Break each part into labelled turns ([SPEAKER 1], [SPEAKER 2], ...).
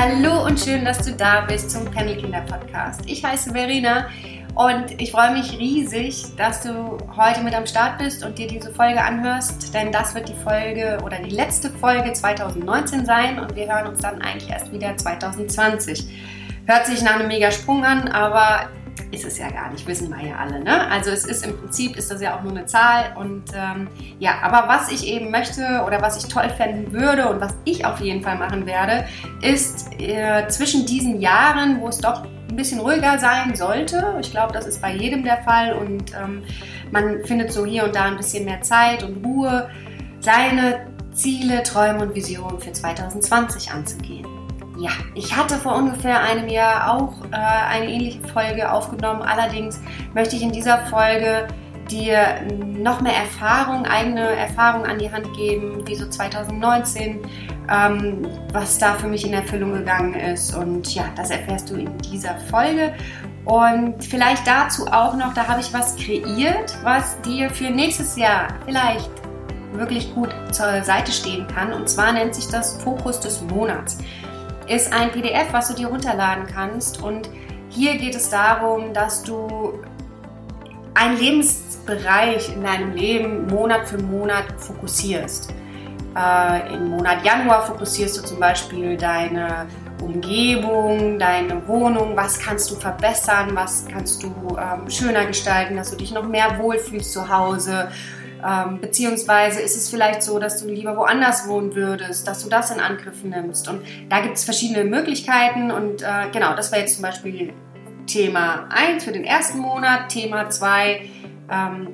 [SPEAKER 1] Hallo und schön, dass du da bist zum Pendelkinder Podcast. Ich heiße Verena und ich freue mich riesig, dass du heute mit am Start bist und dir diese Folge anhörst, denn das wird die Folge oder die letzte Folge 2019 sein und wir hören uns dann eigentlich erst wieder 2020. Hört sich nach einem mega Sprung an, aber ist es ja gar nicht, wissen wir ja alle. Ne? Also es ist im Prinzip, ist das ja auch nur eine Zahl. Und ähm, ja, aber was ich eben möchte oder was ich toll fänden würde und was ich auf jeden Fall machen werde, ist äh, zwischen diesen Jahren, wo es doch ein bisschen ruhiger sein sollte, ich glaube, das ist bei jedem der Fall und ähm, man findet so hier und da ein bisschen mehr Zeit und Ruhe, seine Ziele, Träume und Visionen für 2020 anzugehen. Ja, ich hatte vor ungefähr einem Jahr auch äh, eine ähnliche Folge aufgenommen. Allerdings möchte ich in dieser Folge dir noch mehr Erfahrung, eigene Erfahrung an die Hand geben, wie so 2019, ähm, was da für mich in Erfüllung gegangen ist. Und ja, das erfährst du in dieser Folge. Und vielleicht dazu auch noch, da habe ich was kreiert, was dir für nächstes Jahr vielleicht wirklich gut zur Seite stehen kann. Und zwar nennt sich das Fokus des Monats ist ein PDF, was du dir runterladen kannst. Und hier geht es darum, dass du einen Lebensbereich in deinem Leben Monat für Monat fokussierst. Äh, Im Monat Januar fokussierst du zum Beispiel deine Umgebung, deine Wohnung, was kannst du verbessern, was kannst du ähm, schöner gestalten, dass du dich noch mehr wohlfühlst zu Hause ähm, beziehungsweise ist es vielleicht so, dass du lieber woanders wohnen würdest, dass du das in Angriff nimmst. Und da gibt es verschiedene Möglichkeiten. Und äh, genau, das wäre jetzt zum Beispiel Thema 1 für den ersten Monat. Thema 2 ähm,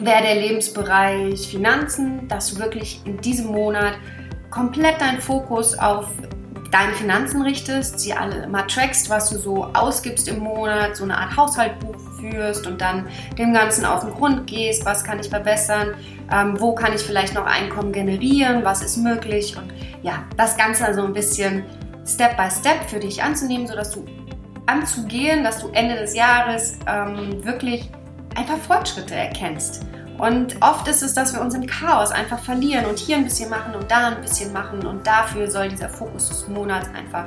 [SPEAKER 1] wäre der Lebensbereich Finanzen, dass du wirklich in diesem Monat komplett deinen Fokus auf deine Finanzen richtest, sie alle mal trackst, was du so ausgibst im Monat, so eine Art Haushaltbuch führst und dann dem Ganzen auf den Grund gehst, was kann ich verbessern, ähm, wo kann ich vielleicht noch Einkommen generieren, was ist möglich und ja, das Ganze also ein bisschen Step by Step für dich anzunehmen, sodass du anzugehen, dass du Ende des Jahres ähm, wirklich einfach Fortschritte erkennst. Und oft ist es, dass wir uns im Chaos einfach verlieren und hier ein bisschen machen und da ein bisschen machen. Und dafür soll dieser Fokus des Monats einfach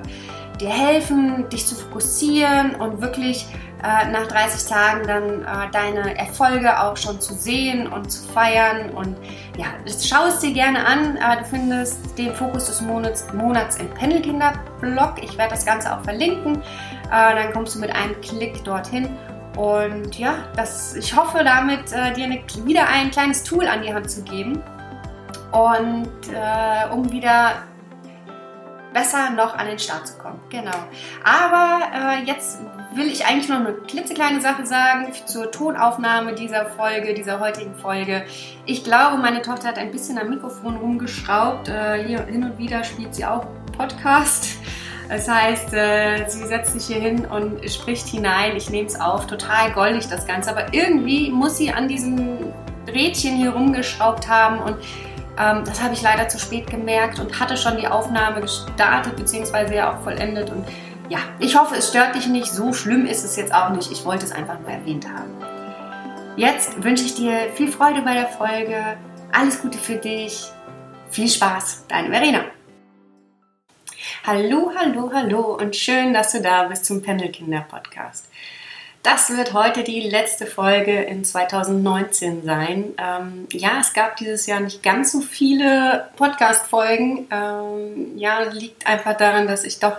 [SPEAKER 1] dir helfen, dich zu fokussieren und wirklich äh, nach 30 Tagen dann äh, deine Erfolge auch schon zu sehen und zu feiern. Und ja, schau es dir gerne an. Äh, du findest den Fokus des Monats, Monats im Pendelkinder-Blog. Ich werde das Ganze auch verlinken. Äh, dann kommst du mit einem Klick dorthin und ja, das, ich hoffe damit, äh, dir eine, wieder ein kleines Tool an die Hand zu geben. Und um wieder besser noch an den Start zu kommen. Genau. Aber äh, jetzt will ich eigentlich noch eine klitzekleine Sache sagen zur Tonaufnahme dieser Folge, dieser heutigen Folge. Ich glaube, meine Tochter hat ein bisschen am Mikrofon rumgeschraubt. Äh, hier hin und wieder spielt sie auch Podcast. Das heißt, äh, sie setzt sich hier hin und spricht hinein. Ich nehme es auf. Total goldig das Ganze. Aber irgendwie muss sie an diesem Rädchen hier rumgeschraubt haben und ähm, das habe ich leider zu spät gemerkt und hatte schon die Aufnahme gestartet bzw. ja auch vollendet. Und ja, ich hoffe, es stört dich nicht. So schlimm ist es jetzt auch nicht. Ich wollte es einfach nur erwähnt haben. Jetzt wünsche ich dir viel Freude bei der Folge. Alles Gute für dich. Viel Spaß. Deine Verena. Hallo, hallo, hallo und schön, dass du da bist zum Pendelkinder Podcast. Das wird heute die letzte Folge in 2019 sein. Ähm, ja, es gab dieses Jahr nicht ganz so viele Podcast-Folgen. Ähm, ja, liegt einfach daran, dass ich doch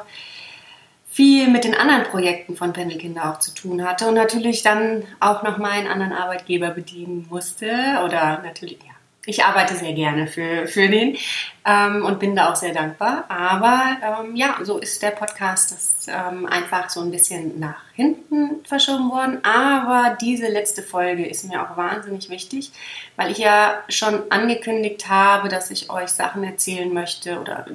[SPEAKER 1] viel mit den anderen Projekten von Pendelkinder auch zu tun hatte und natürlich dann auch noch meinen anderen Arbeitgeber bedienen musste oder natürlich, ja, ich arbeite sehr gerne für, für den ähm, und bin da auch sehr dankbar. Aber ähm, ja, so ist der Podcast das, ähm, einfach so ein bisschen nach hinten verschoben worden. Aber diese letzte Folge ist mir auch wahnsinnig wichtig, weil ich ja schon angekündigt habe, dass ich euch Sachen erzählen möchte oder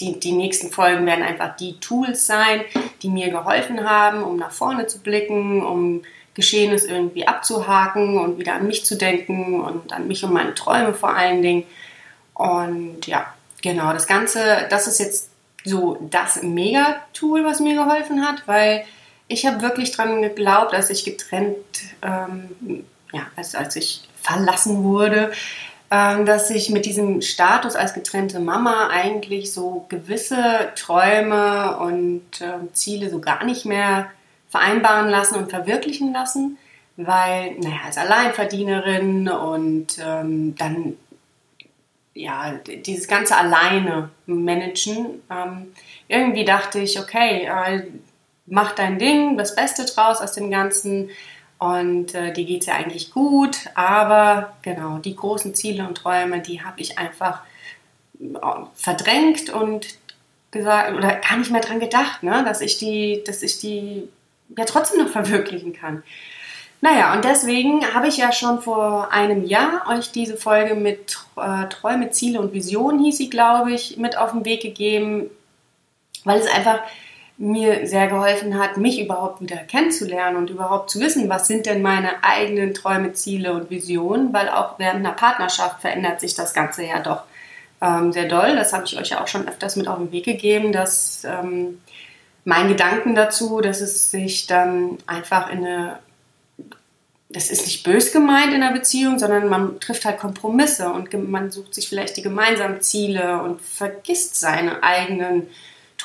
[SPEAKER 1] die, die nächsten Folgen werden einfach die Tools sein, die mir geholfen haben, um nach vorne zu blicken, um Geschehenes irgendwie abzuhaken und wieder an mich zu denken und an mich und meine Träume vor allen Dingen. Und ja, genau, das Ganze, das ist jetzt so das Mega-Tool, was mir geholfen hat, weil ich habe wirklich dran geglaubt, als ich getrennt, ähm, ja, als, als ich verlassen wurde, dass ich mit diesem Status als getrennte Mama eigentlich so gewisse Träume und äh, Ziele so gar nicht mehr vereinbaren lassen und verwirklichen lassen, weil, naja, als Alleinverdienerin und ähm, dann ja, dieses ganze alleine managen. Ähm, irgendwie dachte ich, okay, äh, mach dein Ding, das Beste draus aus dem Ganzen. Und äh, die geht es ja eigentlich gut, aber genau, die großen Ziele und Träume, die habe ich einfach äh, verdrängt und gesagt, oder gar nicht mehr dran gedacht, ne, dass ich die, dass ich die ja trotzdem noch verwirklichen kann. Naja, und deswegen habe ich ja schon vor einem Jahr euch diese Folge mit äh, Träume, Ziele und Visionen, hieß sie, glaube ich, mit auf den Weg gegeben, weil es einfach mir sehr geholfen hat, mich überhaupt wieder kennenzulernen und überhaupt zu wissen, was sind denn meine eigenen Träume, Ziele und Visionen, weil auch während einer Partnerschaft verändert sich das Ganze ja doch ähm, sehr doll. Das habe ich euch ja auch schon öfters mit auf den Weg gegeben, dass ähm, mein Gedanken dazu, dass es sich dann einfach in eine das ist nicht bös gemeint in einer Beziehung, sondern man trifft halt Kompromisse und man sucht sich vielleicht die gemeinsamen Ziele und vergisst seine eigenen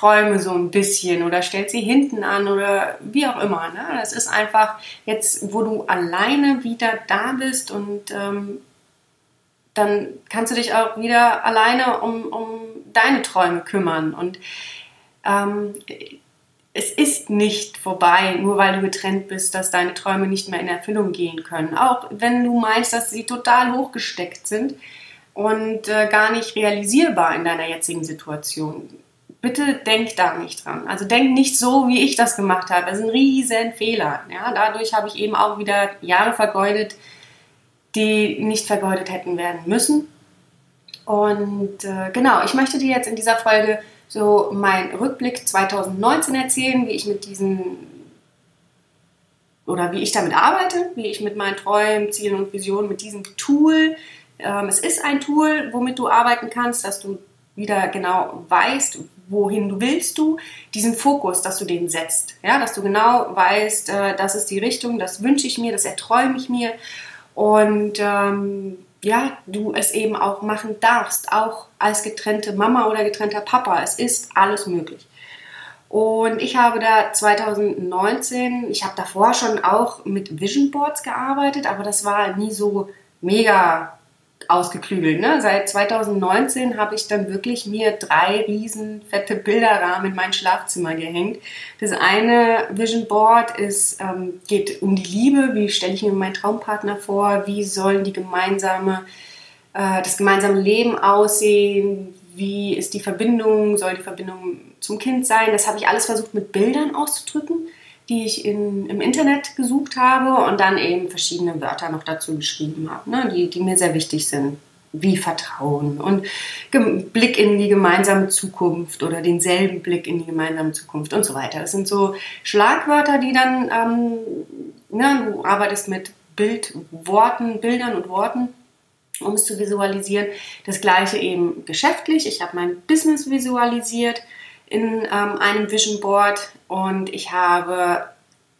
[SPEAKER 1] Träume so ein bisschen oder stellt sie hinten an oder wie auch immer. Ne? Das ist einfach jetzt, wo du alleine wieder da bist und ähm, dann kannst du dich auch wieder alleine um, um deine Träume kümmern. Und ähm, es ist nicht vorbei, nur weil du getrennt bist, dass deine Träume nicht mehr in Erfüllung gehen können. Auch wenn du meinst, dass sie total hochgesteckt sind und äh, gar nicht realisierbar in deiner jetzigen Situation bitte denk da nicht dran. Also denk nicht so, wie ich das gemacht habe. Das ist ein riesen Fehler. Ja, dadurch habe ich eben auch wieder Jahre vergeudet, die nicht vergeudet hätten werden müssen. Und äh, genau, ich möchte dir jetzt in dieser Folge so meinen Rückblick 2019 erzählen, wie ich mit diesen oder wie ich damit arbeite, wie ich mit meinen Träumen, Zielen und Visionen mit diesem Tool, ähm, es ist ein Tool, womit du arbeiten kannst, dass du wieder genau weißt, wohin willst du, diesen Fokus, dass du den setzt. Ja, dass du genau weißt, äh, das ist die Richtung, das wünsche ich mir, das erträume ich mir. Und ähm, ja, du es eben auch machen darfst, auch als getrennte Mama oder getrennter Papa. Es ist alles möglich. Und ich habe da 2019, ich habe davor schon auch mit Vision Boards gearbeitet, aber das war nie so mega ausgeklügelt. Ne? Seit 2019 habe ich dann wirklich mir drei riesen fette Bilderrahmen in mein Schlafzimmer gehängt. Das eine Vision Board ist, ähm, geht um die Liebe. Wie stelle ich mir meinen Traumpartner vor? Wie soll die gemeinsame, äh, das gemeinsame Leben aussehen? Wie ist die Verbindung? Soll die Verbindung zum Kind sein? Das habe ich alles versucht mit Bildern auszudrücken die ich in, im Internet gesucht habe und dann eben verschiedene Wörter noch dazu geschrieben habe, ne, die, die mir sehr wichtig sind, wie Vertrauen und Blick in die gemeinsame Zukunft oder denselben Blick in die gemeinsame Zukunft und so weiter. Das sind so Schlagwörter, die dann, ähm, ne, du arbeitest mit Bildworten, Bildern und Worten um es zu visualisieren. Das gleiche eben geschäftlich. Ich habe mein Business visualisiert in ähm, einem Vision Board und ich habe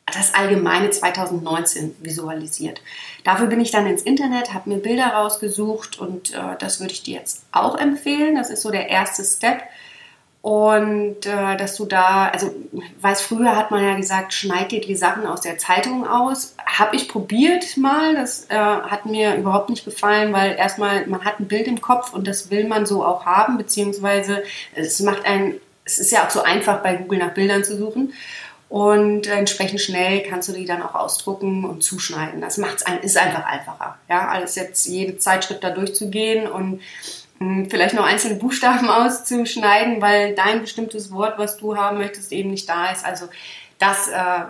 [SPEAKER 1] das allgemeine 2019 visualisiert. Dafür bin ich dann ins Internet, habe mir Bilder rausgesucht und äh, das würde ich dir jetzt auch empfehlen. Das ist so der erste Step. Und äh, dass du da, also weiß früher hat man ja gesagt, schneid dir die Sachen aus der Zeitung aus. Habe ich probiert mal, das äh, hat mir überhaupt nicht gefallen, weil erstmal man hat ein Bild im Kopf und das will man so auch haben, beziehungsweise es macht einen es ist ja auch so einfach, bei Google nach Bildern zu suchen. Und entsprechend schnell kannst du die dann auch ausdrucken und zuschneiden. Das macht's ein, ist einfach einfacher. Ja, als jetzt jede Zeitschrift da durchzugehen und mh, hm, vielleicht noch einzelne Buchstaben auszuschneiden, weil dein bestimmtes Wort, was du haben möchtest, eben nicht da ist. Also das äh,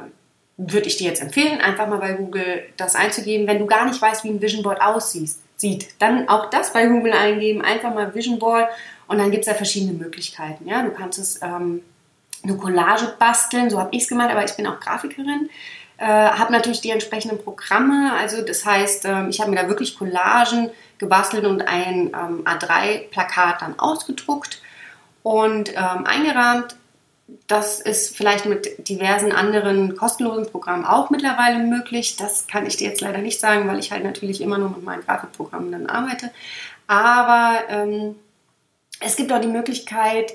[SPEAKER 1] würde ich dir jetzt empfehlen, einfach mal bei Google das einzugeben. Wenn du gar nicht weißt, wie ein Vision Board aussieht, sieht, dann auch das bei Google eingeben, einfach mal Vision Board und dann gibt es ja verschiedene Möglichkeiten. Ja? Du kannst es ähm, eine Collage basteln, so habe ich es gemacht, aber ich bin auch Grafikerin. Äh, habe natürlich die entsprechenden Programme, also das heißt, ähm, ich habe mir da wirklich Collagen gebastelt und ein ähm, A3-Plakat dann ausgedruckt und ähm, eingerahmt das ist vielleicht mit diversen anderen kostenlosen Programmen auch mittlerweile möglich. Das kann ich dir jetzt leider nicht sagen, weil ich halt natürlich immer nur mit meinen Grafikprogrammen dann arbeite. Aber ähm, es gibt auch die Möglichkeit,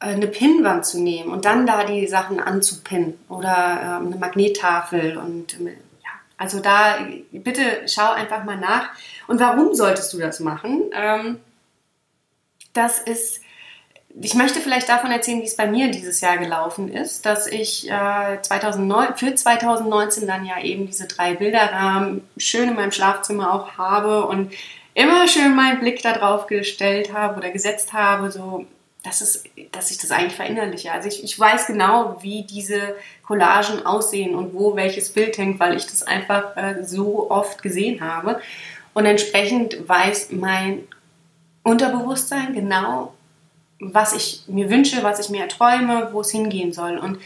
[SPEAKER 1] äh, eine Pinnwand zu nehmen und dann da die Sachen anzupinnen oder ähm, eine Magnettafel und ja, also da bitte schau einfach mal nach. Und warum solltest du das machen? Ähm, das ist ich möchte vielleicht davon erzählen, wie es bei mir dieses Jahr gelaufen ist, dass ich äh, 2009, für 2019 dann ja eben diese drei Bilderrahmen schön in meinem Schlafzimmer auch habe und immer schön meinen Blick darauf gestellt habe oder gesetzt habe, so dass, es, dass ich das eigentlich verinnerliche. Also ich, ich weiß genau, wie diese Collagen aussehen und wo welches Bild hängt, weil ich das einfach äh, so oft gesehen habe. Und entsprechend weiß mein Unterbewusstsein genau, was ich mir wünsche, was ich mir erträume, wo es hingehen soll. Und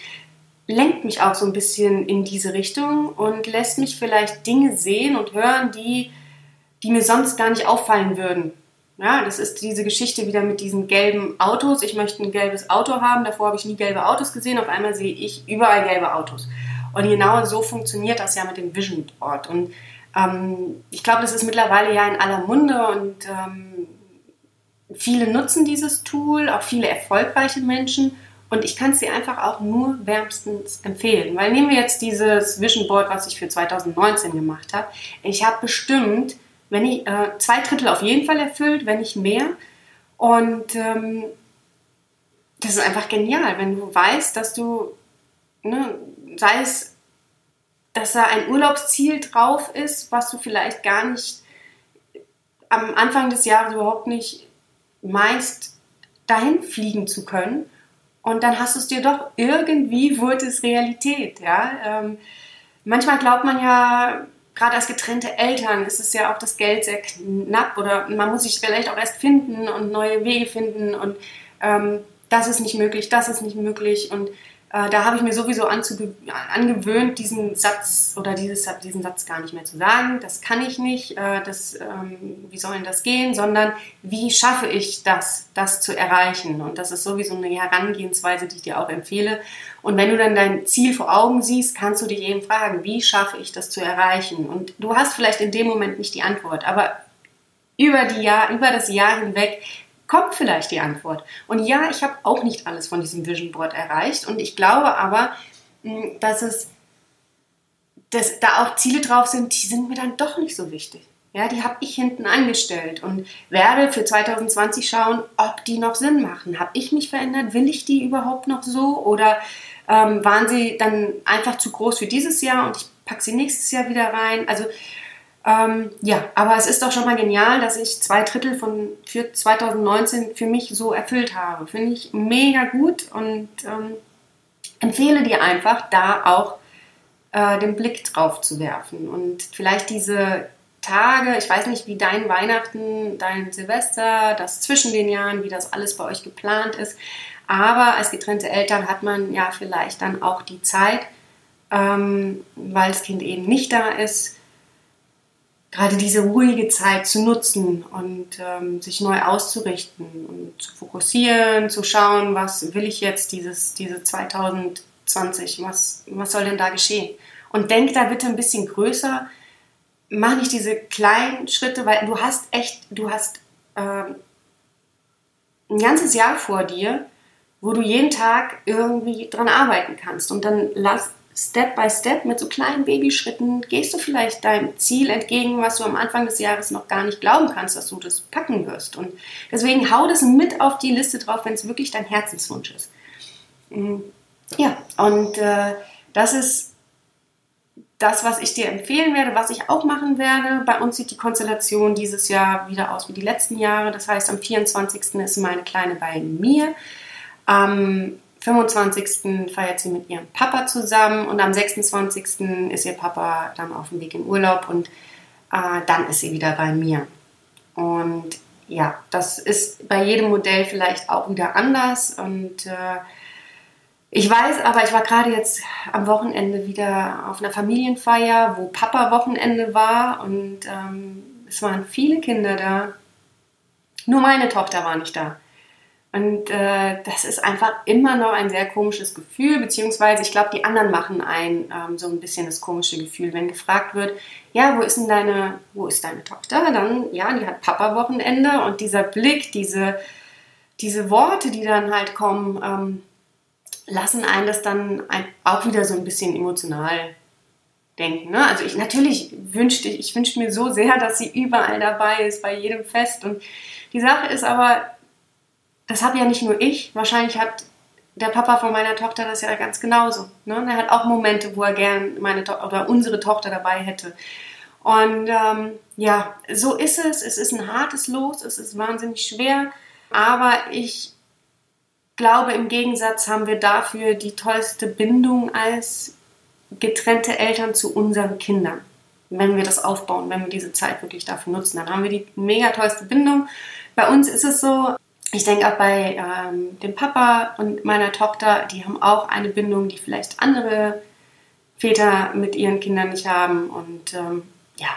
[SPEAKER 1] lenkt mich auch so ein bisschen in diese Richtung und lässt mich vielleicht Dinge sehen und hören, die, die mir sonst gar nicht auffallen würden. Ja, das ist diese Geschichte wieder mit diesen gelben Autos. Ich möchte ein gelbes Auto haben. Davor habe ich nie gelbe Autos gesehen. Auf einmal sehe ich überall gelbe Autos. Und genau so funktioniert das ja mit dem Vision Board. Und ähm, ich glaube, das ist mittlerweile ja in aller Munde und ähm, Viele nutzen dieses Tool, auch viele erfolgreiche Menschen. Und ich kann es dir einfach auch nur wärmstens empfehlen. Weil nehmen wir jetzt dieses Vision Board, was ich für 2019 gemacht habe. Ich habe bestimmt, wenn ich äh, zwei Drittel auf jeden Fall erfüllt, wenn nicht mehr. Und ähm, das ist einfach genial, wenn du weißt, dass du, ne, sei es, dass da ein Urlaubsziel drauf ist, was du vielleicht gar nicht am Anfang des Jahres überhaupt nicht meinst, dahin fliegen zu können. Und dann hast du es dir doch irgendwie, wurde es Realität. Ja? Ähm, manchmal glaubt man ja, gerade als getrennte Eltern ist es ja auch das Geld sehr knapp oder man muss sich vielleicht auch erst finden und neue Wege finden und ähm, das ist nicht möglich, das ist nicht möglich und äh, da habe ich mir sowieso angewöhnt, diesen Satz oder dieses, diesen Satz gar nicht mehr zu sagen. Das kann ich nicht, äh, das, ähm, wie soll denn das gehen, sondern wie schaffe ich das, das zu erreichen? Und das ist sowieso eine Herangehensweise, die ich dir auch empfehle. Und wenn du dann dein Ziel vor Augen siehst, kannst du dich eben fragen, wie schaffe ich das zu erreichen? Und du hast vielleicht in dem Moment nicht die Antwort, aber über, die Jahr, über das Jahr hinweg kommt vielleicht die Antwort. Und ja, ich habe auch nicht alles von diesem Vision Board erreicht und ich glaube aber, hm, dass es dass da auch Ziele drauf sind, die sind mir dann doch nicht so wichtig. Ja, die habe ich hinten angestellt und werde für 2020 schauen, ob die noch Sinn machen. Habe ich mich verändert? Will ich die überhaupt noch so? Oder ähm, waren sie dann einfach zu groß für dieses Jahr und ich packe sie nächstes Jahr wieder rein? Also ähm, ja, aber es ist doch schon mal genial, dass ich zwei Drittel von für 2019 für mich so erfüllt habe. Finde ich mega gut und ähm, empfehle dir einfach, da auch äh, den Blick drauf zu werfen und vielleicht diese Tage, ich weiß nicht, wie dein Weihnachten, dein Silvester, das zwischen den Jahren, wie das alles bei euch geplant ist, aber als getrennte Eltern hat man ja vielleicht dann auch die Zeit, ähm, weil das Kind eben nicht da ist, gerade diese ruhige Zeit zu nutzen und ähm, sich neu auszurichten und zu fokussieren, zu schauen, was will ich jetzt dieses, diese 2020, was, was soll denn da geschehen? Und denk da bitte ein bisschen größer, mach nicht diese kleinen Schritte, weil du hast echt, du hast ähm, ein ganzes Jahr vor dir, wo du jeden Tag irgendwie dran arbeiten kannst. Und dann lass, Step by Step mit so kleinen Babyschritten gehst du vielleicht deinem Ziel entgegen, was du am Anfang des Jahres noch gar nicht glauben kannst, dass du das packen wirst. Und deswegen hau das mit auf die Liste drauf, wenn es wirklich dein Herzenswunsch ist. Mhm. Ja, und äh, das ist das, was ich dir empfehlen werde, was ich auch machen werde. Bei uns sieht die Konstellation dieses Jahr wieder aus wie die letzten Jahre. Das heißt, am 24. ist meine Kleine bei mir. Am 25. feiert sie mit ihrem Papa zusammen und am 26. ist ihr Papa dann auf dem Weg in Urlaub und äh, dann ist sie wieder bei mir. Und ja, das ist bei jedem Modell vielleicht auch wieder anders und äh, ich weiß aber, ich war gerade jetzt am Wochenende wieder auf einer Familienfeier, wo Papa Wochenende war und ähm, es waren viele Kinder da. Nur meine Tochter war nicht da. Und äh, das ist einfach immer noch ein sehr komisches Gefühl, beziehungsweise ich glaube, die anderen machen ein ähm, so ein bisschen das komische Gefühl, wenn gefragt wird, ja, wo ist denn deine, wo ist deine Tochter? Dann, ja, die hat Papa-Wochenende und dieser Blick, diese, diese Worte, die dann halt kommen, ähm, lassen einen das dann ein, auch wieder so ein bisschen emotional denken. Ne? Also ich natürlich wünschte, ich wünschte mir so sehr, dass sie überall dabei ist, bei jedem Fest. Und die Sache ist aber, das habe ja nicht nur ich, wahrscheinlich hat der Papa von meiner Tochter das ja ganz genauso. Ne? Er hat auch Momente, wo er gern meine to oder unsere Tochter dabei hätte. Und ähm, ja, so ist es. Es ist ein hartes Los, es ist wahnsinnig schwer, aber ich glaube, im Gegensatz haben wir dafür die tollste Bindung als getrennte Eltern zu unseren Kindern. Wenn wir das aufbauen, wenn wir diese Zeit wirklich dafür nutzen, dann haben wir die mega tollste Bindung. Bei uns ist es so, ich denke auch bei ähm, dem Papa und meiner Tochter, die haben auch eine Bindung, die vielleicht andere Väter mit ihren Kindern nicht haben. Und ähm, ja,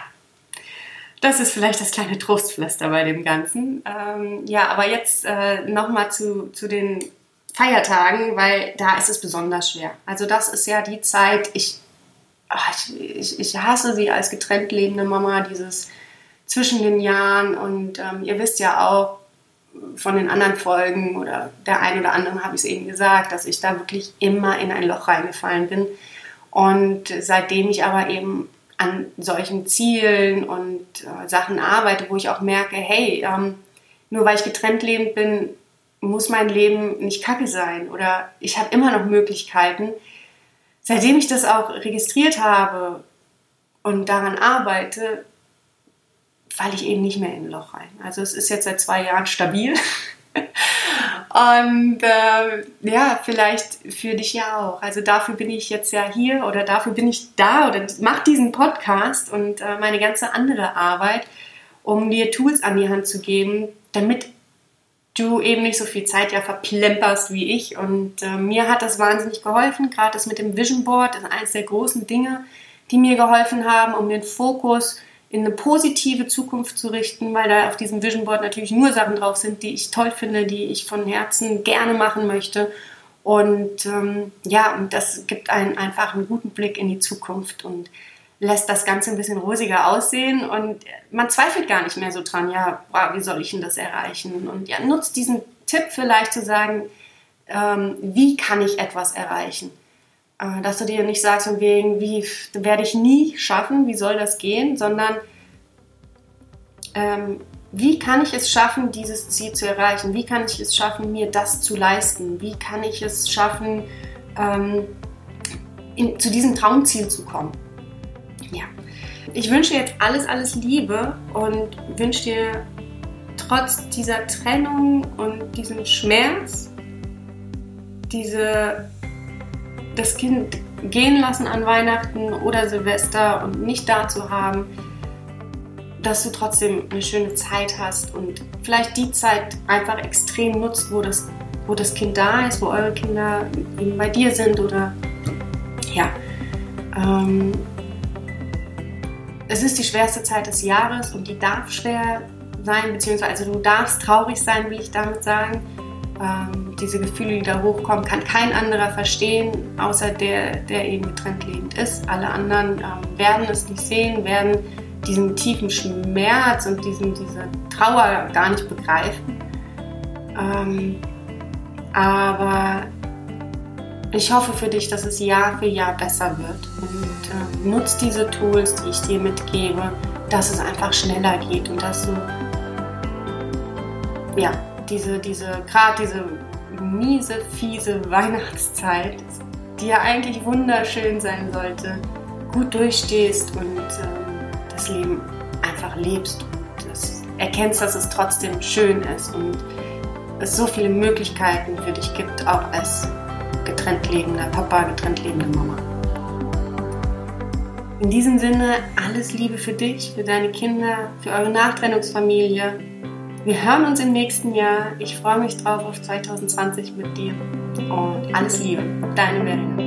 [SPEAKER 1] das ist vielleicht das kleine Trostpflaster bei dem Ganzen. Ähm, ja, aber jetzt äh, nochmal zu, zu den Feiertagen, weil da ist es besonders schwer. Also das ist ja die Zeit, ich, ach, ich, ich hasse sie als getrennt lebende Mama, dieses zwischen den Jahren. Und ähm, ihr wisst ja auch, von den anderen Folgen oder der einen oder anderen habe ich es eben gesagt, dass ich da wirklich immer in ein Loch reingefallen bin. Und seitdem ich aber eben an solchen Zielen und äh, Sachen arbeite, wo ich auch merke, hey, ähm, nur weil ich getrennt lebend bin, muss mein Leben nicht kacke sein oder ich habe immer noch Möglichkeiten. Seitdem ich das auch registriert habe und daran arbeite, falle ich eben nicht mehr in ein Loch rein. Also es ist jetzt seit zwei Jahren stabil. Und äh, ja, vielleicht für dich ja auch. Also dafür bin ich jetzt ja hier oder dafür bin ich da oder mache diesen Podcast und äh, meine ganze andere Arbeit, um dir Tools an die Hand zu geben, damit du eben nicht so viel Zeit ja verplemperst wie ich. Und äh, mir hat das wahnsinnig geholfen. Gerade das mit dem Vision Board ist eines der großen Dinge, die mir geholfen haben, um den Fokus in eine positive Zukunft zu richten, weil da auf diesem Vision Board natürlich nur Sachen drauf sind, die ich toll finde, die ich von Herzen gerne machen möchte. Und ähm, ja, und das gibt einen einfach einen guten Blick in die Zukunft und lässt das Ganze ein bisschen rosiger aussehen und man zweifelt gar nicht mehr so dran, ja, wie soll ich denn das erreichen? Und ja, nutzt diesen Tipp vielleicht zu sagen, ähm, wie kann ich etwas erreichen? Äh, dass du dir nicht sagst, von wegen, wie werde ich nie schaffen, wie soll das gehen, sondern ähm, wie kann ich es schaffen, dieses Ziel zu erreichen? Wie kann ich es schaffen, mir das zu leisten? Wie kann ich es schaffen, ähm, in, zu diesem Traumziel zu kommen? Ja, ich wünsche jetzt alles, alles Liebe und wünsche dir trotz dieser Trennung und diesem Schmerz, diese das Kind gehen lassen an Weihnachten oder Silvester und nicht da zu haben, dass du trotzdem eine schöne Zeit hast und vielleicht die Zeit einfach extrem nutzt, wo das, wo das Kind da ist, wo eure Kinder eben bei dir sind oder ja. Ähm, es ist die schwerste Zeit des Jahres und die darf schwer sein, beziehungsweise du darfst traurig sein, will ich damit sagen. Ähm, diese Gefühle, die da hochkommen, kann kein anderer verstehen, außer der, der eben getrennt lebend ist. Alle anderen ähm, werden es nicht sehen, werden diesen tiefen Schmerz und diesen, diese Trauer gar nicht begreifen. Ähm, aber ich hoffe für dich, dass es Jahr für Jahr besser wird und äh, nutzt diese Tools, die ich dir mitgebe, dass es einfach schneller geht und dass du ja, diese, diese, gerade diese miese, fiese Weihnachtszeit, die ja eigentlich wunderschön sein sollte, gut durchstehst und ähm, das Leben einfach lebst und das erkennst, dass es trotzdem schön ist und es so viele Möglichkeiten für dich gibt, auch als getrennt lebender Papa, getrennt lebende Mama. In diesem Sinne alles Liebe für dich, für deine Kinder, für eure Nachtrennungsfamilie wir hören uns im nächsten Jahr. Ich freue mich drauf auf 2020 mit dir und alles Liebe. Deine Verena.